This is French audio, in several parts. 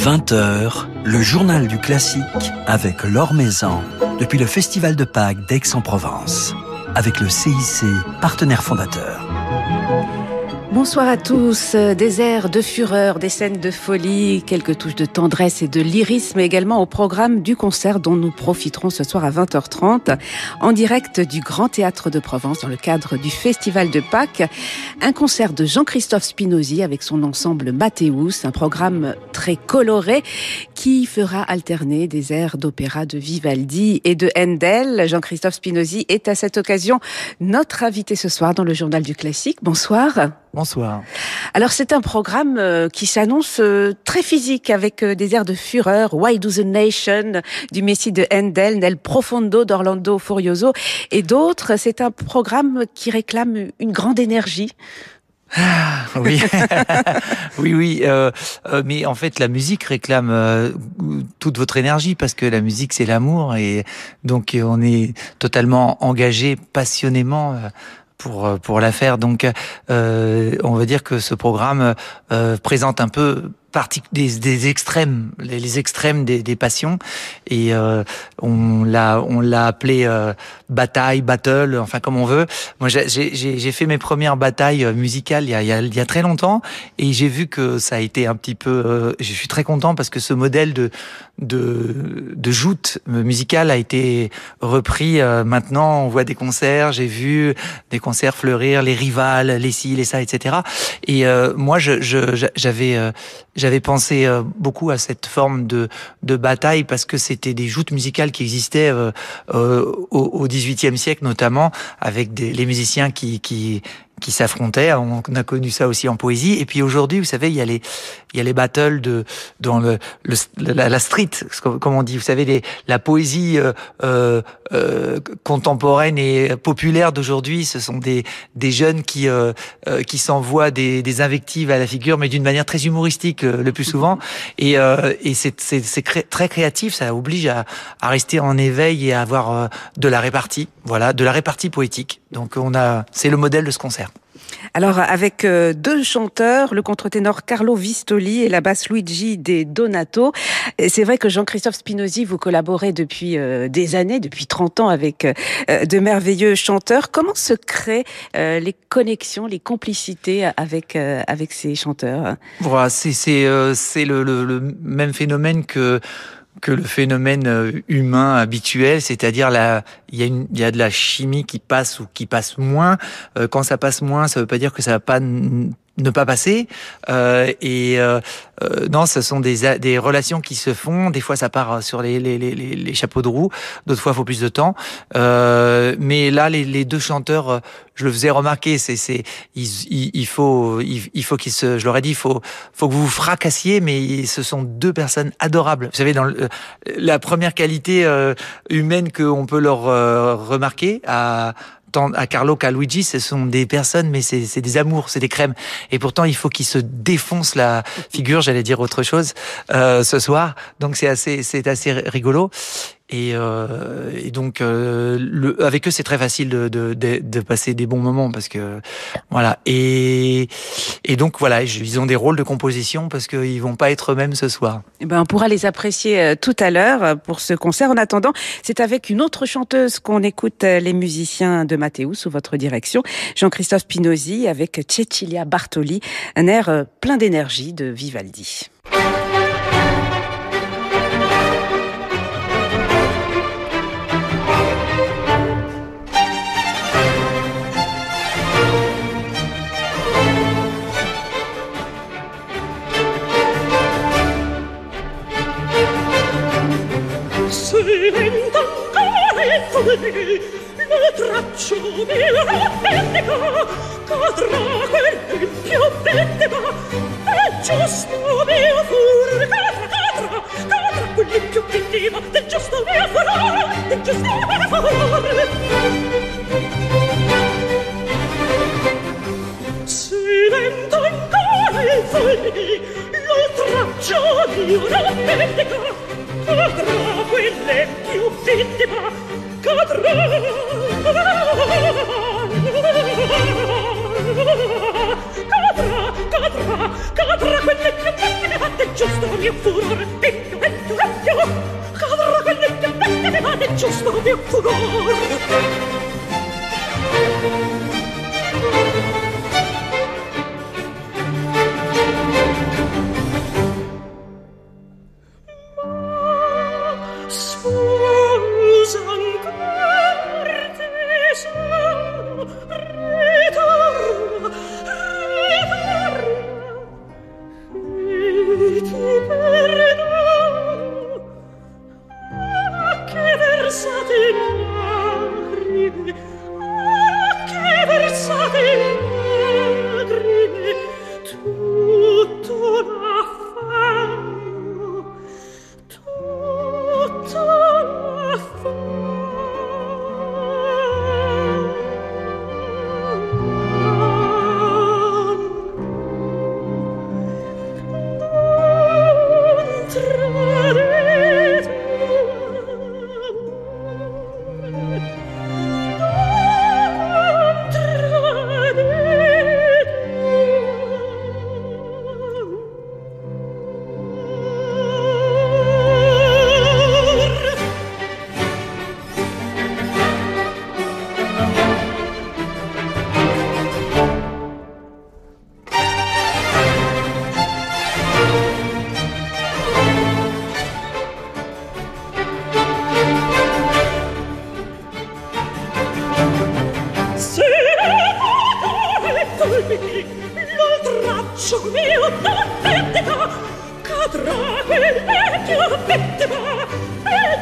20h, le journal du classique avec Laure Maison depuis le Festival de Pâques d'Aix-en-Provence avec le CIC, partenaire fondateur. Bonsoir à tous. Des airs de fureur, des scènes de folie, quelques touches de tendresse et de lyrisme également au programme du concert dont nous profiterons ce soir à 20h30 en direct du Grand Théâtre de Provence dans le cadre du Festival de Pâques. Un concert de Jean-Christophe Spinozzi avec son ensemble Mathéus, un programme très coloré qui fera alterner des airs d'opéra de Vivaldi et de Handel. Jean-Christophe Spinozzi est à cette occasion notre invité ce soir dans le Journal du Classique. Bonsoir. Bonsoir. Alors c'est un programme euh, qui s'annonce euh, très physique avec euh, des airs de fureur, Why Do the Nation du Messie de Handel, Nel Profondo d'Orlando Furioso et d'autres. C'est un programme qui réclame une grande énergie. Ah, oui, oui, oui. Euh, mais en fait, la musique réclame toute votre énergie parce que la musique, c'est l'amour et donc on est totalement engagé passionnément pour euh, pour la faire. Donc, euh, on va dire que ce programme euh, présente un peu des, des extrêmes, les, extrêmes des, des, passions, et euh, on l'a on l'a appelé euh, bataille, battle, enfin comme on veut. Moi, j'ai fait mes premières batailles euh, musicales il y a, il y a, il y a très longtemps, et j'ai vu que ça a été un petit peu. Euh, je suis très content parce que ce modèle de de, de joute musicale a été repris. maintenant, on voit des concerts. J'ai vu des concerts fleurir, les rivales, les ci, les ça, etc. Et moi, je j'avais j'avais pensé euh, beaucoup à cette forme de, de bataille parce que c'était des joutes musicales qui existaient euh, euh, au XVIIIe siècle notamment avec des, les musiciens qui, qui qui s'affrontaient. On a connu ça aussi en poésie. Et puis aujourd'hui, vous savez, il y a les, il y a les battles de, dans le, le la, street, comme on dit. Vous savez, les, la poésie euh, euh, euh, contemporaine et populaire d'aujourd'hui, ce sont des, des jeunes qui, euh, euh qui s'envoient des, des invectives à la figure, mais d'une manière très humoristique euh, le plus souvent. Et, et c'est, c'est, c'est très créatif. Ça oblige à, à rester en éveil et à avoir de la répartie. Voilà, de la répartie poétique. Donc on a, c'est le modèle de ce concert. Alors avec euh, deux chanteurs, le contre-ténor Carlo Vistoli et la basse Luigi De Donato. C'est vrai que Jean-Christophe Spinozzi, vous collaborez depuis euh, des années, depuis 30 ans avec euh, de merveilleux chanteurs. Comment se créent les connexions, les complicités avec avec ces chanteurs? Voilà, c'est c'est le, le, le même phénomène que que le phénomène euh, humain habituel, c'est-à-dire la, il y a une, il y a de la chimie qui passe ou qui passe moins. Euh, quand ça passe moins, ça veut pas dire que ça va pas ne pas passer. Euh, et euh, euh, non, ce sont des, des relations qui se font. Des fois, ça part sur les, les, les, les chapeaux de roue. D'autres fois, il faut plus de temps. Euh, mais là, les, les, deux chanteurs, je le faisais remarquer, c'est, c'est, il, il, faut, il, faut qu'ils se, je leur ai dit, il faut, faut que vous vous fracassiez, mais ce sont deux personnes adorables. Vous savez, dans le, la première qualité humaine qu'on peut leur remarquer à tant à Carlo qu'à Luigi, ce sont des personnes, mais c'est des amours, c'est des crèmes. Et pourtant, il faut qu'ils se défoncent la figure, j'allais dire autre chose, euh, ce soir. Donc c'est assez, c'est assez rigolo. Et, euh, et donc, euh, le, avec eux, c'est très facile de, de, de, passer des bons moments parce que voilà. Et, et donc voilà, ils ont des rôles de composition parce qu'ils vont pas être eux-mêmes ce soir. Et eh ben, on pourra les apprécier euh, tout à l'heure euh, pour ce concert. En attendant, c'est avec une autre chanteuse qu'on écoute euh, les musiciens de Mathéus sous votre direction, Jean-Christophe Pinozzi avec Cecilia Bartoli, un air plein d'énergie de Vivaldi. diventan come me le tracce del romantico cadrà quel vecchio penteco del giusto mio furore cadrà cadrà cadrà quel vecchio penteco del giusto mio furore del giusto mio furore silento in calzoni lo traccio mio romantico cadrà più vittima cadrà cadrà cadrà cadrà quell'empio vittima del giusto mio furore empio empio empio cadrà quell'empio vittima del giusto mio furore Oh,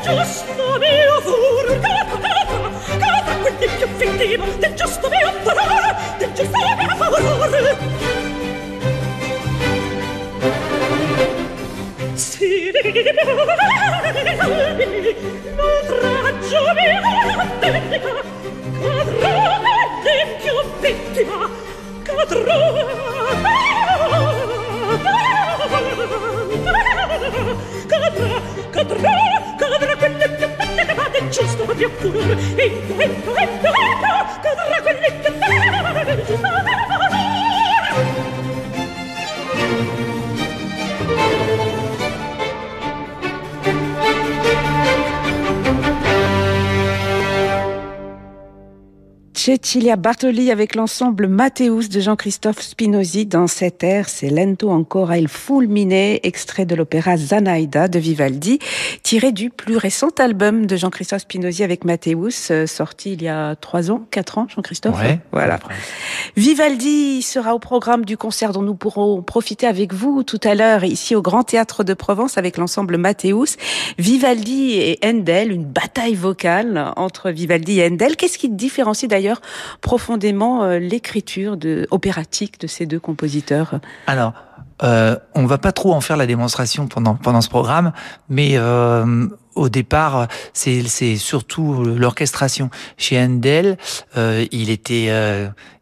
giusto mio fur cata cata quindi più fittivo del giusto mio furore del giusto mio furore si giusto più furore. Ecco, Cecilia Bartoli avec l'ensemble Matteus de Jean-Christophe Spinozzi dans cette air, c'est Lento ancora il fulmine, extrait de l'opéra Zanaida de Vivaldi, tiré du plus récent album de Jean-Christophe Spinozzi avec Matteus, euh, sorti il y a trois ans, quatre ans, Jean-Christophe. Ouais, voilà. Vivaldi sera au programme du concert dont nous pourrons profiter avec vous tout à l'heure ici au Grand Théâtre de Provence avec l'ensemble Matteus. Vivaldi et Handel, une bataille vocale entre Vivaldi et Handel. Qu'est-ce qui différencie d'ailleurs profondément euh, l'écriture opératique de ces deux compositeurs Alors, euh, on va pas trop en faire la démonstration pendant pendant ce programme, mais euh, au départ, c'est surtout l'orchestration. Chez Handel, euh, il était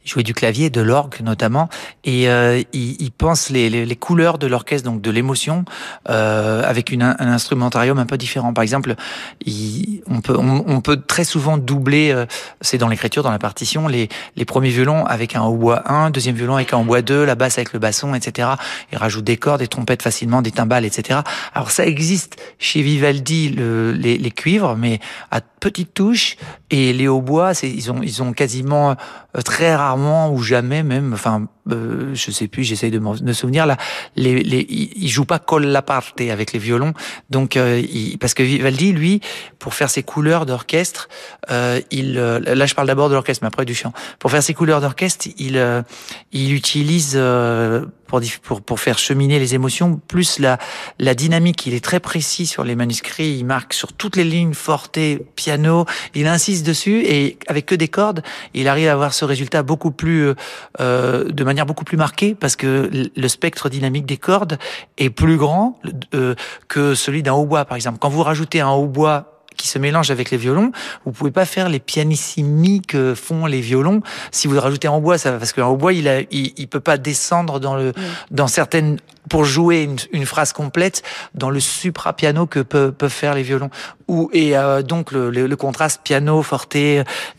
il jouait du clavier, de l'orgue notamment, et euh, il, il, pense les, les, les couleurs de l'orchestre, donc de l'émotion, euh, avec une, un instrumentarium un peu différent. Par exemple, il, on, peut, on, on, peut très souvent doubler, euh, c'est dans l'écriture, dans la partition, les, les premiers violons avec un hautbois 1, deuxième violon avec un hautbois 2, la basse avec le basson, etc. Il rajoute des cordes, des trompettes facilement, des timbales, etc. Alors ça existe chez Vivaldi, le, les, les cuivres, mais à petites touches, et les hautbois, ils ont, ils ont quasiment très rarement ou jamais même, enfin, euh, je sais plus, j'essaye de me souvenir là, les, les, il joue pas col la parte avec les violons, donc euh, parce que Vivaldi, lui, pour faire ses couleurs d'orchestre, euh, il, euh, là je parle d'abord de l'orchestre, mais après du chant. Pour faire ses couleurs d'orchestre, il, euh, il utilise pour, pour, pour faire cheminer les émotions, plus la, la dynamique. Il est très précis sur les manuscrits, il marque sur toutes les lignes, forte, piano, il insiste dessus et avec que des cordes, il arrive à avoir ce résultat beaucoup plus, euh, de manière beaucoup plus marquée parce que le spectre dynamique des cordes est plus grand euh, que celui d'un hautbois, par exemple. Quand vous rajoutez un hautbois qui se mélange avec les violons. Vous pouvez pas faire les pianissimi que font les violons si vous rajoutez un hautbois, ça, parce qu'un hautbois, il, a, il, il peut pas descendre dans le, dans certaines pour jouer une, une, phrase complète dans le supra-piano que peuvent, peuvent faire les violons. Ou, et euh, donc le, le, le, contraste piano, forte,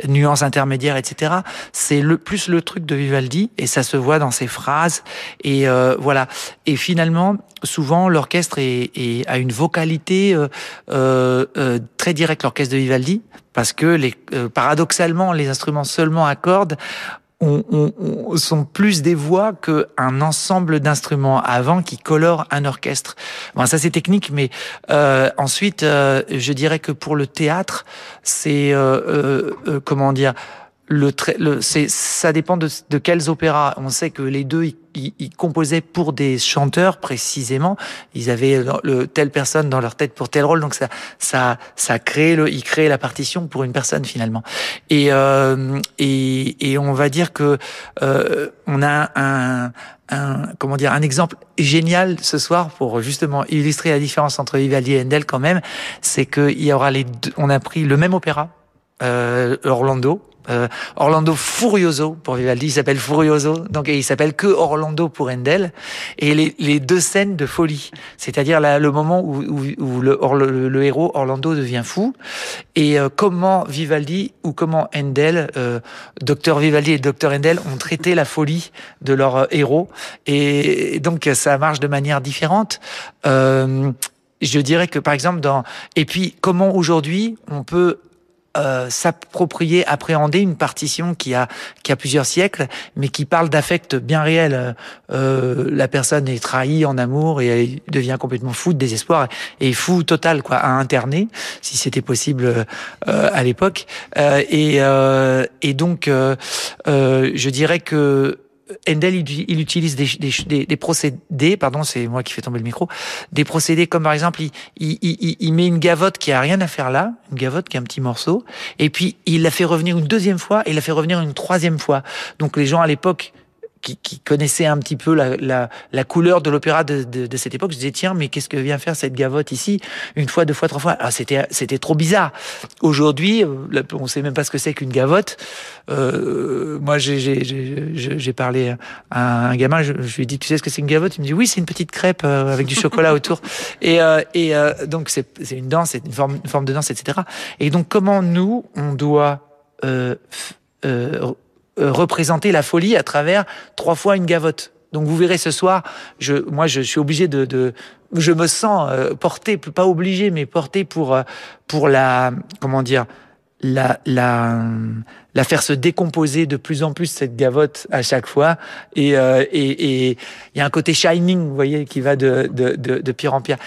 nuances intermédiaires, etc. C'est le plus le truc de Vivaldi et ça se voit dans ses phrases. Et euh, voilà. Et finalement, souvent l'orchestre est, est, a une vocalité euh, euh très directe, l'orchestre de Vivaldi, parce que les, euh, paradoxalement, les instruments seulement à cordes on, on, on, sont plus des voix qu'un ensemble d'instruments avant qui colorent un orchestre. Bon, ça c'est technique, mais euh, ensuite, euh, je dirais que pour le théâtre, c'est euh, euh comment dire le, le ça dépend de, de quels opéras. On sait que les deux ils, ils, composaient pour des chanteurs précisément. Ils avaient le, telle personne dans leur tête pour tel rôle, donc ça ça ça crée le ils créaient la partition pour une personne finalement. Et euh, et, et on va dire que euh, on a un un, comment dire, un exemple génial ce soir pour justement illustrer la différence entre Vivaldi et Handel quand même, c'est qu'il y aura les deux, on a pris le même opéra, euh, Orlando, euh, Orlando Furioso pour Vivaldi, il s'appelle Furioso, donc et il s'appelle que Orlando pour Handel, et les, deux scènes de folie, c'est-à-dire le moment où, le, héros Orlando devient fou, et euh, comment Vivaldi ou comment Handel, euh, docteur Vivaldi et docteur Handel ont traité la folie de leur euh, héros, et donc ça marche de manière différente. Euh, je dirais que par exemple dans et puis comment aujourd'hui on peut euh, s'approprier, appréhender une partition qui a qui a plusieurs siècles, mais qui parle d'affect bien réel. Euh, la personne est trahie en amour et elle devient complètement fou de désespoir et fou total quoi à interner, si c'était possible euh, à l'époque. Euh, et euh, et donc je dirais que Handel, il, utilise des, des, des, procédés, pardon, c'est moi qui fais tomber le micro, des procédés comme par exemple, il, il, il, met une gavotte qui a rien à faire là, une gavotte qui est un petit morceau, et puis il la fait revenir une deuxième fois, et il la fait revenir une troisième fois. Donc les gens à l'époque qui, qui, connaissait un petit peu la, la, la couleur de l'opéra de, de, de, cette époque, je disais tiens mais qu'est-ce que vient faire cette gavotte ici une fois, deux fois, trois fois Ah c'était c'était trop bizarre. Aujourd'hui, euh, on sait même pas ce que c'est qu'une gavotte. Euh, moi j'ai parlé à un gamin, je, je, lui ai dit tu sais ce que c'est une gavotte? Il me dit oui c'est une petite crêpe euh, avec du chocolat autour. Et, euh, et euh, donc c'est une danse, c'est une forme, une forme de danse, etc. Et donc comment nous on doit euh, euh, représenter la folie à travers trois fois une gavotte. Donc vous verrez ce soir, je, moi je suis obligé de, de je me sens euh, porté, pas obligé, mais porté pour euh, pour la comment dire la la la faire se décomposer de plus en plus cette gavotte à chaque fois et et il y a un côté shining, vous voyez, qui va de de de, de pire en pire.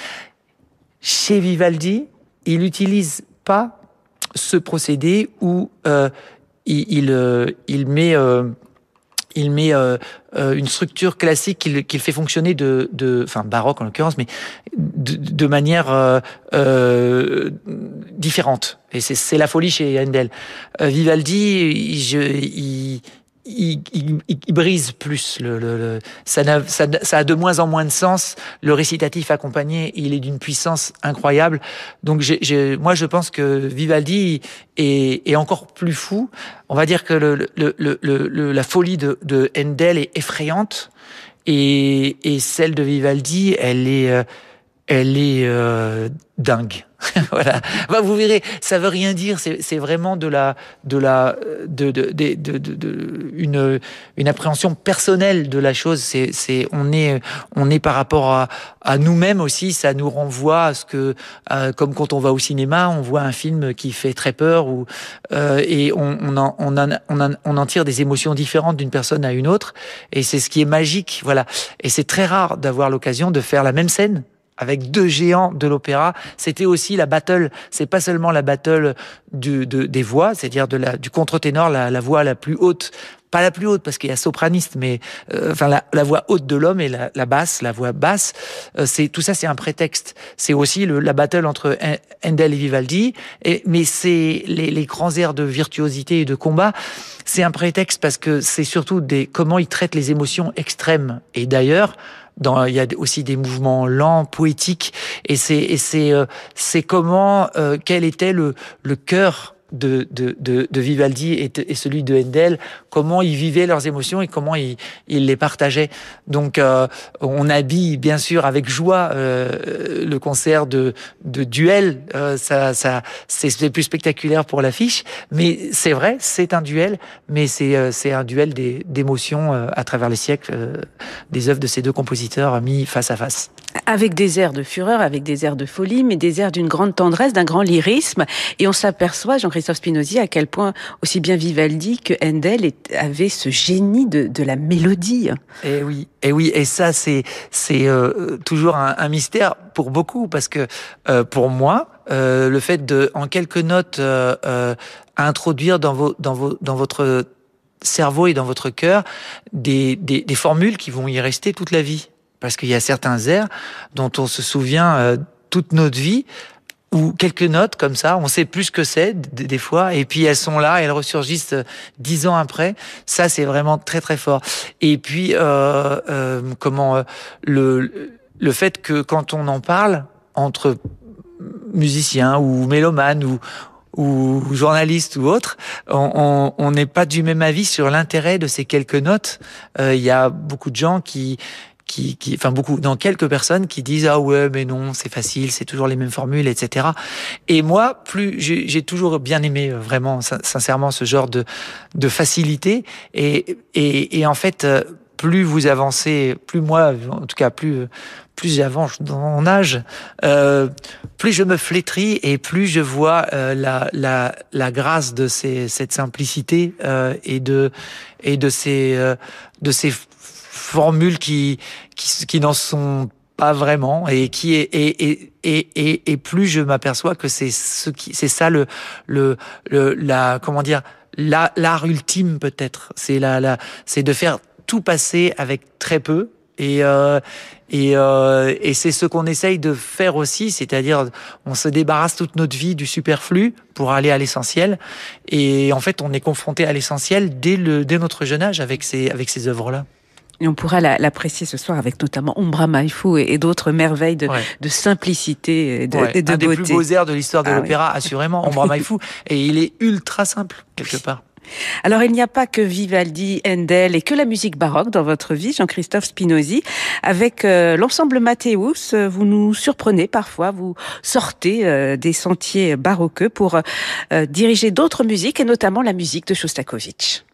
Chez Vivaldi, il n'utilise pas ce procédé où euh, il, il, euh, il met euh, il met euh, une structure classique qu'il qu'il fait fonctionner de, de, enfin baroque en l'occurrence, mais de, de manière euh, euh, différente. Et c'est la folie chez Handel. Vivaldi, je, il, il, il, il, brise plus. Le, le, le ça, a, ça, ça, a de moins en moins de sens. Le récitatif accompagné, il est d'une puissance incroyable. Donc, j'ai, j'ai, moi, je pense que Vivaldi est, est, encore plus fou. On va dire que le, la folie de, de Handel est effrayante et, et celle de Vivaldi, elle est, euh, elle est euh, dingue. voilà. Bah, vous verrez, ça veut rien dire. C'est vraiment de la, de la, de, de, de, de, de une, une appréhension personnelle de la chose. C'est, c'est, on est, on est par rapport à, à nous-mêmes aussi. Ça nous renvoie à ce que, comme quand on va au cinéma, on voit un film qui fait très peur ou euh, et on, on, en, on, en, on, en, on en tire des émotions différentes d'une personne à une autre. Et c'est ce qui est magique. Voilà. Et c'est très rare d'avoir l'occasion de faire la même scène avec deux géants de l'opéra. C'était aussi la battle. C'est pas seulement la battle du, de, des voix, c'est-à-dire de du contre-ténor, la, la voix la plus haute pas la plus haute parce qu'il y a sopraniste, mais euh, enfin la, la, voix haute de l'homme et la, la, basse, la voix basse, euh, c'est tout ça, c'est un prétexte. C'est aussi le, la battle entre Handel et Vivaldi, et, mais c'est les, les, grands airs de virtuosité et de combat, c'est un prétexte parce que c'est surtout des comment ils traitent les émotions extrêmes. Et d'ailleurs, dans, il y a aussi des mouvements lents, poétiques, et c'est c'est euh, c'est comment euh, quel était le le cœur de, de, de, Vivaldi et, celui de Handel, comment ils vivaient leurs émotions et comment ils, ils les partageaient. Donc, euh, on habille bien sûr avec joie euh, le concert de, de duel. Euh, ça, ça, c'est plus spectaculaire pour l'affiche, mais c'est vrai, c'est un duel, mais c'est un duel d'émotions à travers les siècles des œuvres de ces deux compositeurs mis face à face. Avec des airs de fureur, avec des airs de folie, mais des airs d'une grande tendresse, d'un grand lyrisme, et on s'aperçoit, Jean Christophe Spinozzi, à quel point aussi bien Vivaldi que Handel avait ce génie de, la mélodie. Et oui, et oui, et ça c'est c'est euh, toujours un, mystère pour beaucoup parce que euh, pour moi, euh, le fait de en quelques notes introduire dans dans dans votre cerveau et dans votre cœur des, des, formules qui vont y rester toute la vie parce qu'il y a certains airs dont on se souvient toute notre vie ou quelques notes comme ça, on sait plus ce que c'est des fois, et puis elles sont là, elles ressurgissent euh, dix ans après. Ça, c'est vraiment très très fort. Et puis euh, euh, comment euh, le le fait que quand on en parle entre musiciens ou mélomanes ou ou journalistes ou autres, on n'est pas du même avis sur l'intérêt de ces quelques notes. Euh, il y a beaucoup de gens qui qui, qui, enfin beaucoup, dans quelques personnes qui disent ah ouais mais non c'est facile, c'est toujours les mêmes formules, etc. Et moi, plus j'ai toujours bien aimé euh, vraiment sincèrement ce genre de de facilité et et, et en fait euh, plus vous avancez, plus moi, en tout cas, plus plus j'avance dans mon âge, euh, plus je me flétris et plus je vois euh, la, la, la grâce de ces, cette simplicité euh, et de et de ces de ces formules qui, qui, qui n'en sont pas vraiment et qui est et et et, et, plus je m'aperçois que c'est ce qui c'est ça le le, le la comment dire l'art ultime peut-être c'est la la c'est de faire tout passer avec très peu. Et, euh, et, euh, et c'est ce qu'on essaye de faire aussi, c'est-à-dire on se débarrasse toute notre vie du superflu pour aller à l'essentiel. Et en fait, on est confronté à l'essentiel dès, le, dès notre jeune âge avec ces, avec ces œuvres-là. Et on pourra l'apprécier ce soir avec notamment Umbra Maifu et, d'autres merveilles de, Ouais. de simplicité et de, Ouais, et de un des plus beaux airs de l'histoire de Ah oui. l'opéra, assurément, Ombra Maifu. Et il est ultra simple, quelque part. Alors il n'y a pas que Vivaldi, Handel et que la musique baroque dans votre vie, Jean-Christophe Spinozzi. Avec euh, l'ensemble Mathéus, vous nous surprenez parfois, vous sortez euh, des sentiers baroqueux pour euh, diriger d'autres musiques et notamment la musique de Shostakovich.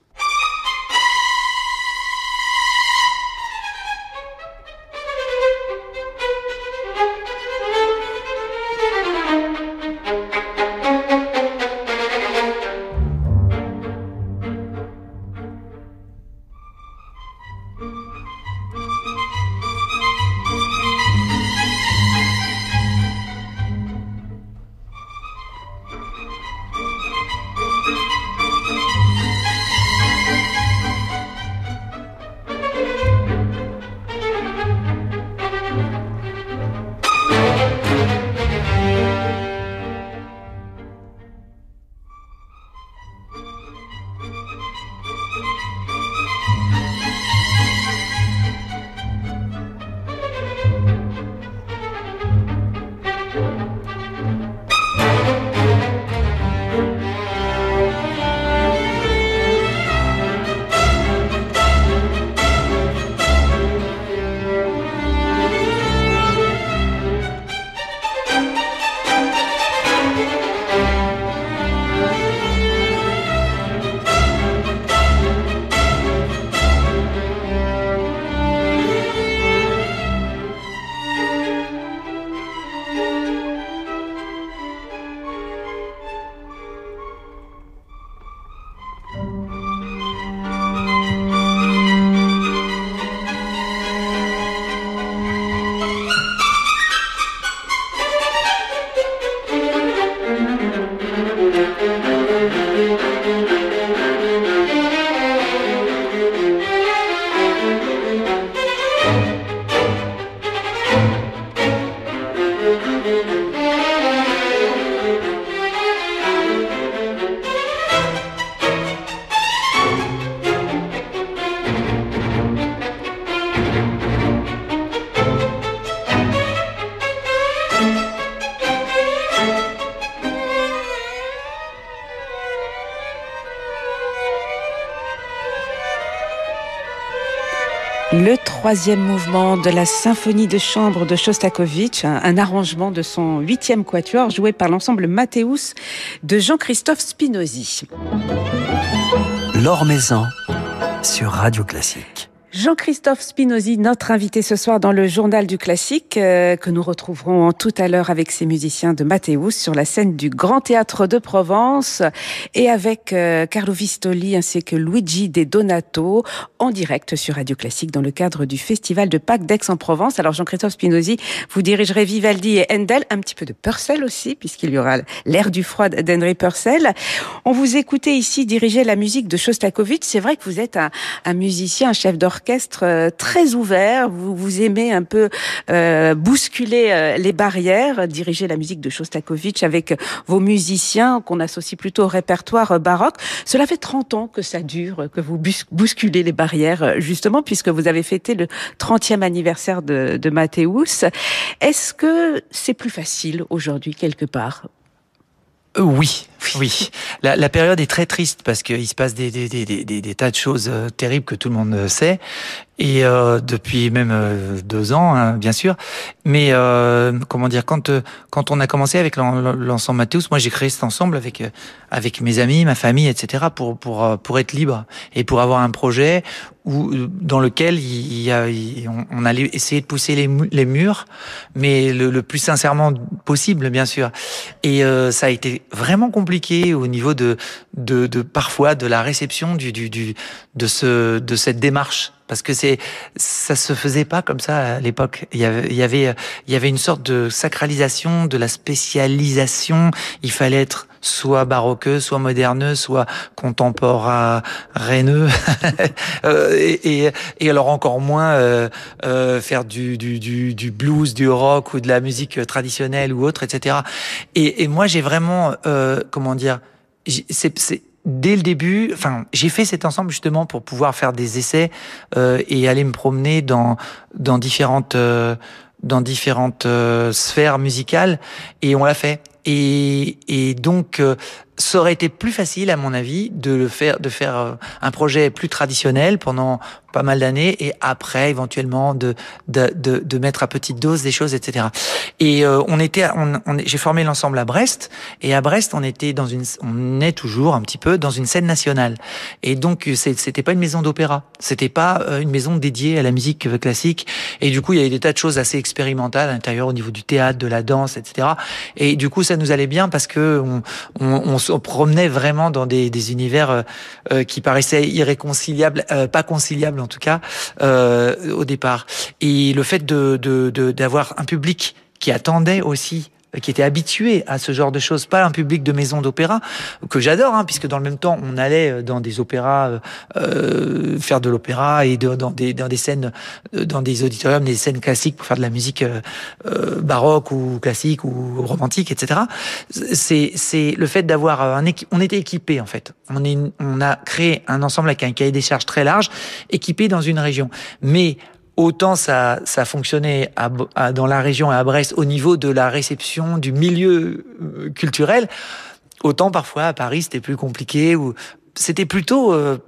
Le troisième mouvement de la symphonie de chambre de Shostakovich, un, arrangement de son huitième quatuor joué par l'ensemble Mathéus de Jean-Christophe Spinozzi. L'Or Maison sur Radio Classique. Jean-Christophe Spinozzi, notre invité ce soir dans le journal du classique, euh, que nous retrouverons tout à l'heure avec ses musiciens de Mathéus sur la scène du Grand Théâtre de Provence et avec euh, Carlo Vistoli ainsi que Luigi De Donato en direct sur Radio Classique dans le cadre du Festival de Pâques d'Aix-en-Provence. Alors Jean-Christophe Spinozzi, vous dirigerez Vivaldi et Handel, un petit peu de Purcell aussi, puisqu'il y aura l'air du froid d'Henry Purcell. On vous écoutait ici diriger la musique de Shostakovich. C'est vrai que vous êtes un, un musicien, un chef d'orchestre euh, très ouvert. Vous, vous aimez un peu euh, bousculer euh, les barrières, diriger la musique de Shostakovich avec vos musiciens qu'on associe plutôt au répertoire euh, baroque. Cela fait 30 ans que ça dure, que vous bousculez les barrières, justement, puisque vous avez fêté le 30e anniversaire de, de Mathéus. Est-ce que c'est plus facile aujourd'hui, quelque part? Oui, oui. La, période est très triste parce qu'il se passe des tas de choses euh, terribles que tout le monde euh, sait. Et euh, depuis même euh, deux ans, hein, bien sûr. Mais euh, comment dire, quand euh, quand on a commencé avec l'en- l'ensemble Mathéus, moi j'ai créé cet ensemble avec euh, avec mes amis, ma famille, etc. pour pour pour être libre et pour avoir un projet où dans lequel il y a, on, allait essayer de pousser les, les murs, mais le, le plus sincèrement possible, bien sûr. Et ça a été vraiment compliqué au niveau de, de, de parfois de la réception du, du, du de ce de cette démarche parce que c'est ça se faisait pas comme ça à l'époque. Il y avait il y avait il y avait une sorte de sacralisation, de la spécialisation. Il fallait être soit baroqueux, soit moderneux, soit contemporain euh, et, et, et, alors encore moins euh, euh, faire du, du, du, du, blues, du rock ou de la musique traditionnelle ou autre, etc. Et, et moi, j'ai vraiment, euh, comment dire, c'est dès le début, enfin, j'ai fait cet ensemble justement pour pouvoir faire des essais euh, et aller me promener dans dans différentes euh, dans différentes euh, sphères musicales et on l'a fait. Et, et donc, ça aurait été plus facile, à mon avis, de le faire, de faire euh, un projet plus traditionnel pendant pas mal d'années et après, éventuellement, de, de, de, de, mettre à petite dose des choses, etc. Et euh, on était, on, on j'ai formé l'ensemble à Brest et à Brest, on était dans une, on est toujours un petit peu dans une scène nationale. Et donc, c'était pas une maison d'opéra, c'était pas une maison dédiée à la musique classique. Et du coup, il y avait des tas de choses assez expérimentales à l'intérieur au niveau du théâtre, de la danse, etc. Et du coup, ça nous allait bien parce que on, on, on se promenait vraiment dans des, des univers euh, euh qui paraissaient irréconciliables, euh, pas conciliables en tout cas euh, au départ. Et le fait de d'avoir de, un public qui attendait aussi qui était habitué à ce genre de choses, pas un public de maison d'opéra que j'adore, hein, puisque dans le même temps on allait euh, dans des opéras euh, euh, faire de l'opéra et dans des dans des scènes, euh, dans des auditoriums, des scènes classiques pour faire de la musique euh, baroque ou classique ou romantique, etc. C'est c'est le fait d'avoir un on était équipé en fait. On est on a créé un ensemble avec un cahier des charges très large, équipé dans une région, mais autant ça, ça fonctionnait à, à, dans la région et à Brest au niveau de la réception du milieu euh, culturel, autant parfois à Paris c'était plus compliqué ou c'était plutôt euh,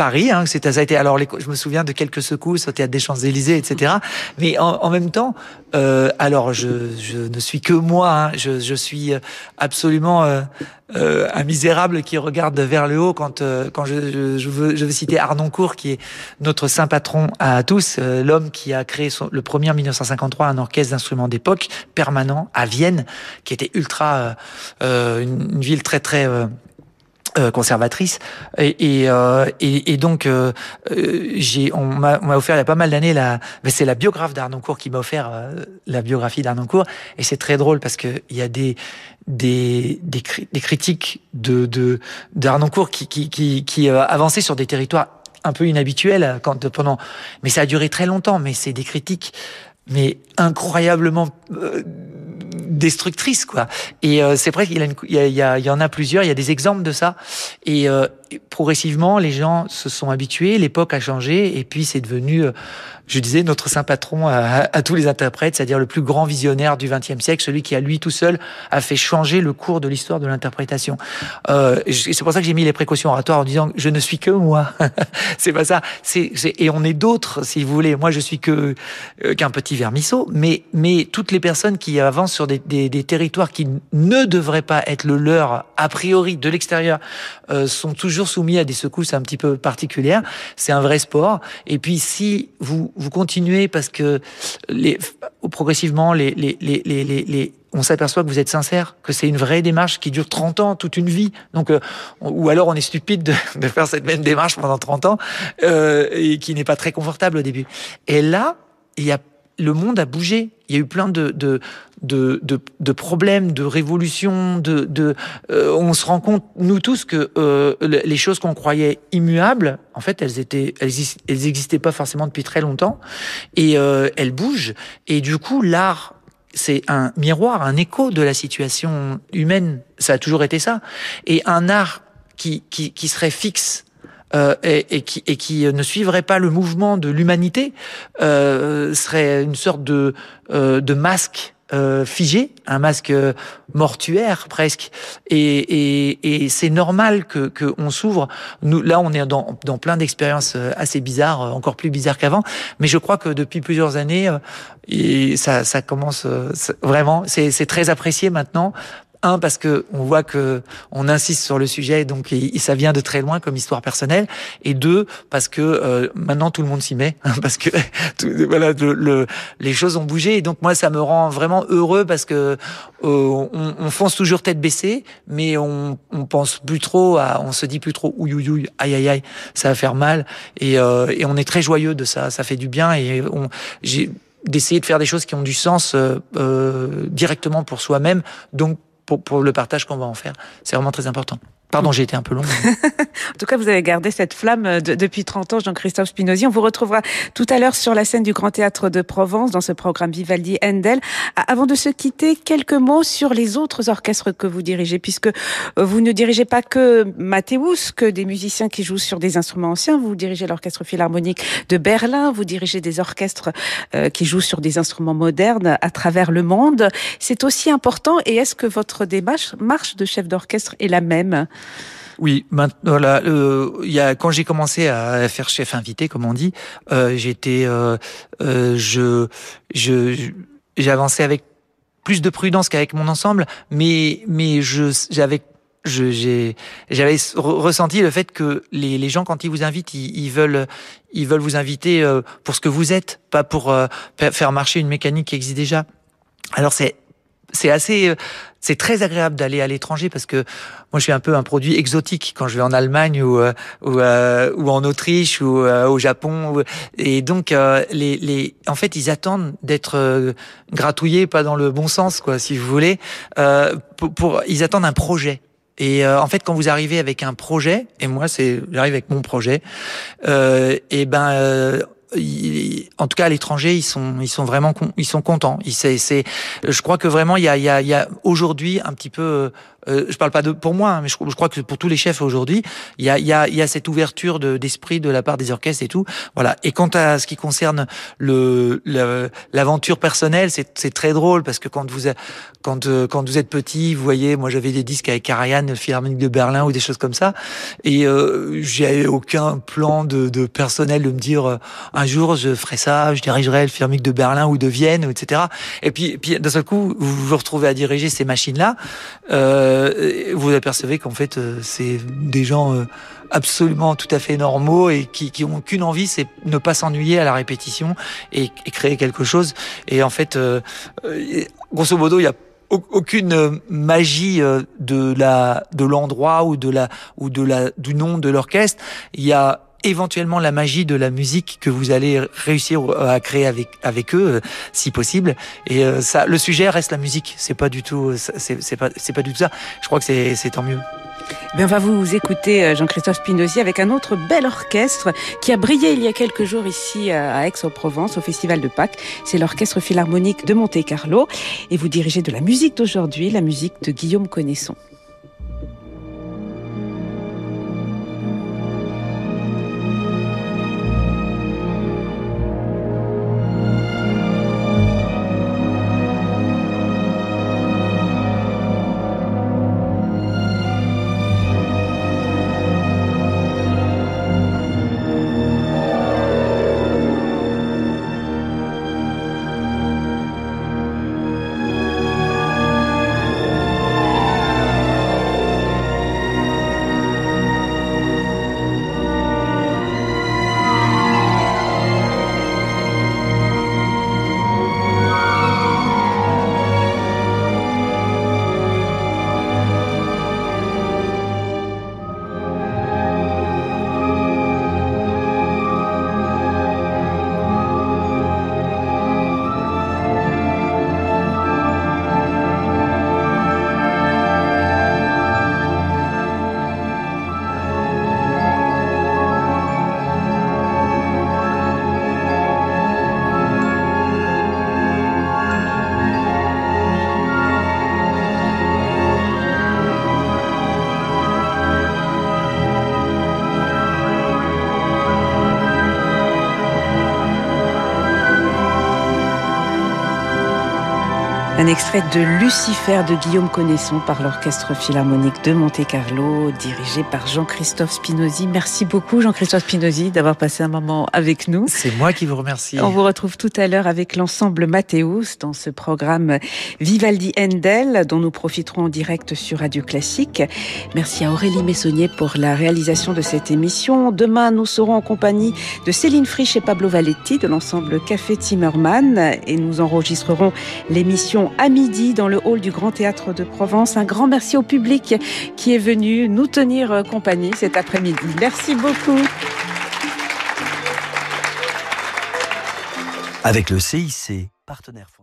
Paris, hein, ça a été alors je me souviens de quelques secousses au théâtre des Champs-Élysées, etc. Mais en, en même temps, euh, alors je, je, ne suis que moi, hein, je, je, suis absolument euh, euh, un misérable qui regarde vers le haut quand euh, quand je, je, veux je veux citer Arnoncourt qui est notre saint patron à tous, euh, l'homme qui a créé son, le premier en 1953 un orchestre d'instruments d'époque permanent à Vienne, qui était ultra euh, une, une, ville très très euh, conservatrice. Et, et, euh, et, et donc euh, euh j'ai on m'a offert il y a pas mal d'années la c'est la biographe d'Arnoncourt qui m'a offert euh, la biographie d'Arnoncourt et c'est très drôle parce que il y a des des, des, critiques de de d'Arnoncourt qui qui qui, qui avançaient sur des territoires un peu inhabituels quand pendant mais ça a duré très longtemps mais c'est des critiques mais incroyablement destructrice quoi. Et euh, c'est vrai qu'il y, y, y, en a plusieurs, il y a des exemples de ça. Et euh, progressivement, les gens se sont habitués, l'époque a changé, et puis c'est devenu, euh, je disais, notre saint patron à, tous les interprètes, c'est-à-dire le plus grand visionnaire du XXe siècle, celui qui à lui tout seul a fait changer le cours de l'histoire de l'interprétation. Euh, c'est pour ça que j'ai mis les précautions oratoires en disant je ne suis que moi. c'est pas ça. Et on est d'autres, si vous voulez. Moi, je suis que euh, qu'un petit vermisseau, mais mais toutes les personnes qui avancent sur des, des, des territoires qui ne devraient pas être le leur a priori de l'extérieur euh, sont toujours soumis à des secousses un petit peu particulières. C'est un vrai sport. Et puis si vous vous continuez parce que progressivement les on s'aperçoit que vous êtes sincère, que c'est une vraie démarche qui dure 30 ans, toute une vie. Donc, euh, ou alors on est stupide de, de, faire cette même démarche pendant 30 ans euh, et qui n'est pas très confortable au début. Et là, il y a le monde a bougé. Il y a eu plein de, de, de, de, de problèmes, de révolutions. De, de, euh, on se rend compte, nous tous, que euh, les choses qu'on croyait immuables, en fait, elles étaient, elles, existaient pas forcément depuis très longtemps, et euh, elles bougent. Et du coup, l'art c'est un miroir, un écho de la situation humaine. Ça a toujours été ça. Et un art qui, qui, qui serait fixe euh, et, et, qui, et qui ne suivrait pas le mouvement de l'humanité euh, serait une sorte de, euh, de masque euh, figé, un masque mortuaire presque. Et, et, et c'est normal que qu'on s'ouvre. Nous, là, on est dans, dans plein d'expériences assez bizarres, encore plus bizarres qu'avant. Mais je crois que depuis plusieurs années, ça, ça commence vraiment. C'est très apprécié maintenant un parce que on voit que on insiste sur le sujet, donc ça vient de très loin comme histoire personnelle, et deux parce que euh, maintenant tout le monde s'y met, parce que voilà le, les choses ont bougé, et donc moi ça me rend vraiment heureux parce que euh, on, on, fonce toujours tête baissée, mais on, on pense plus trop, à, on se dit plus trop ouïe ouïe aïe aïe aïe, ça va faire mal, et, euh, et on est très joyeux de ça, ça fait du bien, et on j'ai d'essayer de faire des choses qui ont du sens euh, euh directement pour soi-même, donc pour, le partage qu'on va en faire. C'est vraiment très important. Pardon, j'ai été un peu long. en tout cas, vous avez gardé cette flamme euh, depuis 30 ans, Jean-Christophe Spinozzi. On vous retrouvera tout à l'heure sur la scène du Grand Théâtre de Provence dans ce programme Vivaldi Handel. Avant de se quitter, quelques mots sur les autres orchestres que vous dirigez, puisque euh, vous ne dirigez pas que Mathéus, que des musiciens qui jouent sur des instruments anciens. Vous dirigez l'Orchestre Philharmonique de Berlin, vous dirigez des orchestres euh, qui jouent sur des instruments modernes à travers le monde. C'est aussi important. Et est-ce que votre démarche marche de chef d'orchestre est la même? Oui, voilà. Euh, il y a quand j'ai commencé à faire chef invité, comme on dit, euh, j'étais, euh, euh, je, je, j'avançais avec plus de prudence qu'avec mon ensemble, mais mais je j'avais j'avais ressenti le fait que les, gens quand ils vous invitent ils, veulent ils veulent vous inviter euh, pour ce que vous êtes pas pour euh, faire marcher une mécanique qui existe déjà alors c'est c'est assez c'est très agréable d'aller à l'étranger parce que moi je suis un peu un produit exotique quand je vais en Allemagne ou euh, ou, euh, ou, en Autriche ou euh, au Japon et donc les, les en fait ils attendent d'être gratouillés pas dans le bon sens quoi si vous voulez pour, pour ils attendent un projet. Et en fait, quand vous arrivez avec un projet, et moi, c'est j'arrive avec mon projet, euh, et ben en tout cas à l'étranger, ils sont ils sont vraiment ils sont contents. C'est c'est je crois que vraiment il y a il y a, il y a aujourd'hui un petit peu euh, je parle pas de pour moi, hein, mais je, je, crois que pour tous les chefs aujourd'hui, il y a, y, a, y a cette ouverture d'esprit de, la part des orchestres et tout. Voilà. Et quant à ce qui concerne le l'aventure personnelle, c'est très drôle parce que quand vous quand euh, quand vous êtes petit, vous voyez, moi j'avais des disques avec Karajan, le Philharmonique de Berlin ou des choses comme ça, et euh, j'ai aucun plan de, de, personnel de me dire euh, un jour je ferai ça, je dirigerai le Philharmonique de Berlin ou de Vienne, etc. Et puis, puis d'un seul coup, vous vous retrouvez à diriger ces machines là. Euh, euh, vous apercevez qu'en fait, euh, c'est des gens euh, absolument tout à fait normaux et qui, qui ont qu'une envie, c'est ne pas s'ennuyer à la répétition et, créer quelque chose. Et en fait, grosso modo, il y a aucune magie de la de l'endroit ou de la ou de la du nom de l'orchestre. Il y a éventuellement la magie de la musique que vous allez réussir à créer avec avec eux, euh, si possible. Et euh, ça, le sujet reste la musique. C'est pas du tout, c'est pas c'est pas du tout ça. Je crois que c'est c'est tant mieux. Bien, on va vous écouter euh, Jean-Christophe Spinozzi avec un autre bel orchestre qui a brillé il y a quelques jours ici à Aix-en-Provence au Festival de Pâques. C'est l'Orchestre Philharmonique de Monte-Carlo et vous dirigez de la musique d'aujourd'hui, la musique de Guillaume Connaisson. Extrait de Lucifer de Guillaume Connaisson par l'Orchestre Philharmonique de Monte-Carlo, dirigé par Jean-Christophe Spinozzi. Merci beaucoup Jean-Christophe Spinozzi d'avoir passé un moment avec nous. C'est moi qui vous remercie. On vous retrouve tout à l'heure avec l'ensemble Mathéus dans ce programme Vivaldi Endel dont nous profiterons en direct sur Radio Classique. Merci à Aurélie Messonnier pour la réalisation de cette émission. Demain, nous serons en compagnie de Céline Frisch et Pablo Valetti de l'ensemble Café Timmerman et nous enregistrerons l'émission à midi dans le hall du Grand Théâtre de Provence. Un grand merci au public qui est venu nous tenir compagnie cet après-midi. Merci beaucoup. Avec le CIC, partenaire.